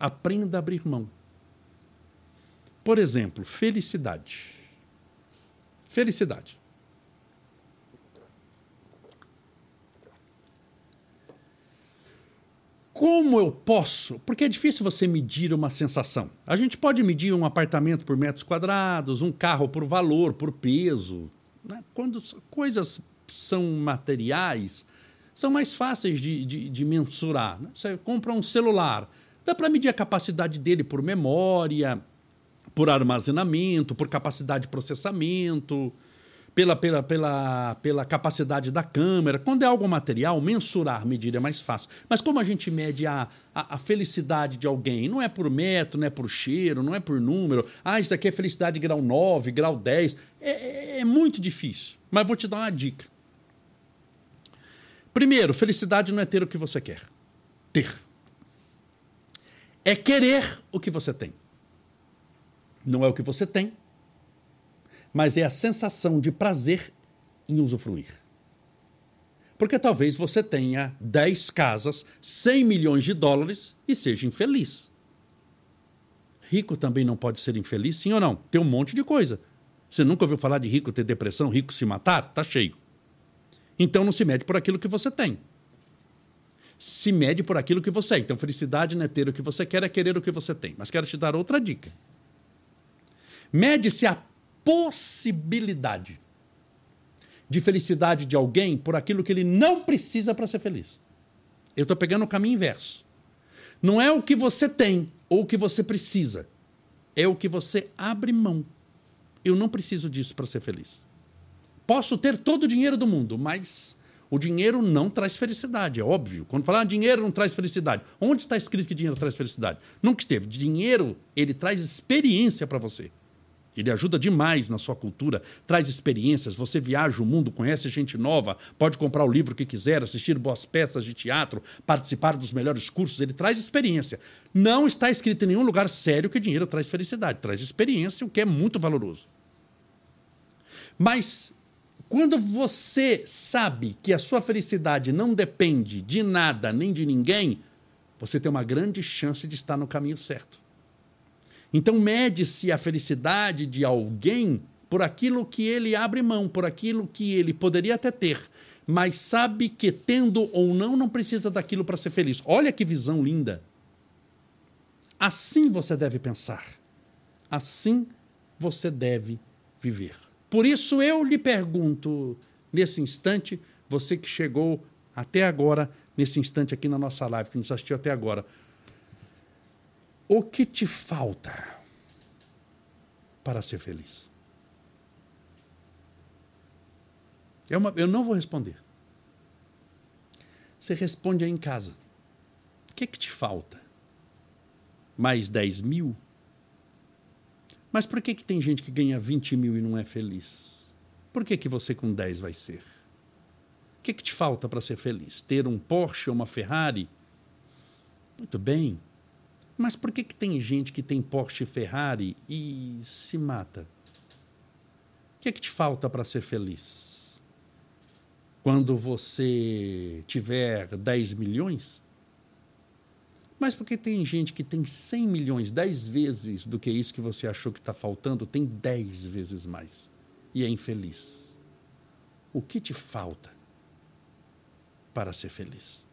aprenda a abrir mão. Por exemplo, felicidade. Felicidade. Como eu posso? Porque é difícil você medir uma sensação. A gente pode medir um apartamento por metros quadrados, um carro por valor, por peso. Né? Quando coisas são materiais, são mais fáceis de, de, de mensurar. Né? Você compra um celular, dá para medir a capacidade dele por memória, por armazenamento, por capacidade de processamento pela, pela, pela, pela capacidade da câmera. Quando é algo material, mensurar, medir é mais fácil. Mas como a gente mede a, a, a, felicidade de alguém? Não é por metro, não é por cheiro, não é por número. Ah, isso daqui é felicidade grau 9, grau 10. É, é, é muito difícil. Mas vou te dar uma dica. Primeiro, felicidade não é ter o que você quer. Ter. É querer o que você tem. Não é o que você tem, mas é a sensação de prazer em usufruir. Porque talvez você tenha 10 casas, 100 milhões de dólares e seja infeliz. Rico também não pode ser infeliz, sim ou não? Tem um monte de coisa. Você nunca ouviu falar de rico ter depressão, rico se matar? Tá cheio. Então não se mede por aquilo que você tem. Se mede por aquilo que você é. Então felicidade não é ter o que você quer, é querer o que você tem. Mas quero te dar outra dica. Mede-se a possibilidade de felicidade de alguém por aquilo que ele não precisa para ser feliz. Eu estou pegando o caminho inverso. Não é o que você tem ou o que você precisa, é o que você abre mão. Eu não preciso disso para ser feliz. Posso ter todo o dinheiro do mundo, mas o dinheiro não traz felicidade, é óbvio. Quando falar ah, dinheiro não traz felicidade, onde está escrito que dinheiro traz felicidade? Nunca esteve. Dinheiro, ele traz experiência para você. Ele ajuda demais na sua cultura, traz experiências. Você viaja o mundo, conhece gente nova, pode comprar o livro que quiser, assistir boas peças de teatro, participar dos melhores cursos. Ele traz experiência. Não está escrito em nenhum lugar sério que dinheiro traz felicidade, traz experiência, o que é muito valoroso. Mas quando você sabe que a sua felicidade não depende de nada nem de ninguém, você tem uma grande chance de estar no caminho certo. Então, mede-se a felicidade de alguém por aquilo que ele abre mão, por aquilo que ele poderia até ter, mas sabe que tendo ou não, não precisa daquilo para ser feliz. Olha que visão linda. Assim você deve pensar. Assim você deve viver. Por isso eu lhe pergunto, nesse instante, você que chegou até agora, nesse instante aqui na nossa live, que nos assistiu até agora, o que te falta para ser feliz? É uma, eu não vou responder. Você responde aí em casa. O que, que te falta? Mais 10 mil? Mas por que, que tem gente que ganha 20 mil e não é feliz? Por que, que você com 10 vai ser? O que, que te falta para ser feliz? Ter um Porsche ou uma Ferrari? Muito bem. Mas por que, que tem gente que tem Porsche e Ferrari e se mata? O que é que te falta para ser feliz? Quando você tiver 10 milhões? Mas porque tem gente que tem 100 milhões, 10 vezes do que isso que você achou que está faltando, tem 10 vezes mais e é infeliz. O que te falta para ser feliz?